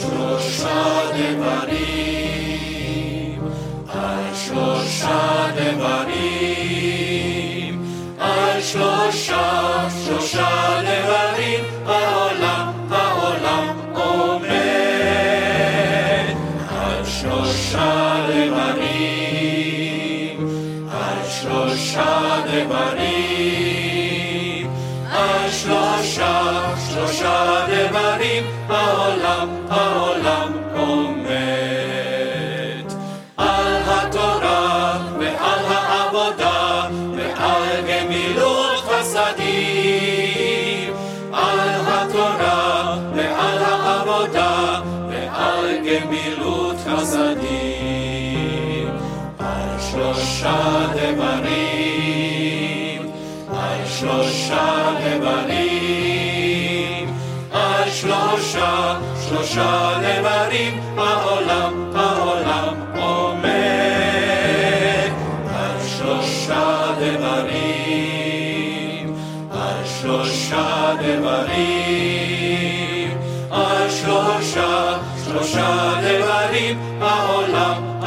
שלושה דברים, על שלושה דברים, על שלושה, שלושה דברים, העולם, העולם עומד. על שלושה דברים, על שלושה דברים, על שלושה, שלושה דברים, העולם, העולם עומד. על התורה ועל העבודה ועל גמילות חסדים. על התורה ועל העבודה ועל גמילות חסדים. על שלושה דברים, על שלושה דברים, שלושה, דברים, העולם, העולם עומד. על שלושה דברים, על שלושה דברים, על שלושה, שלושה דברים, העולם,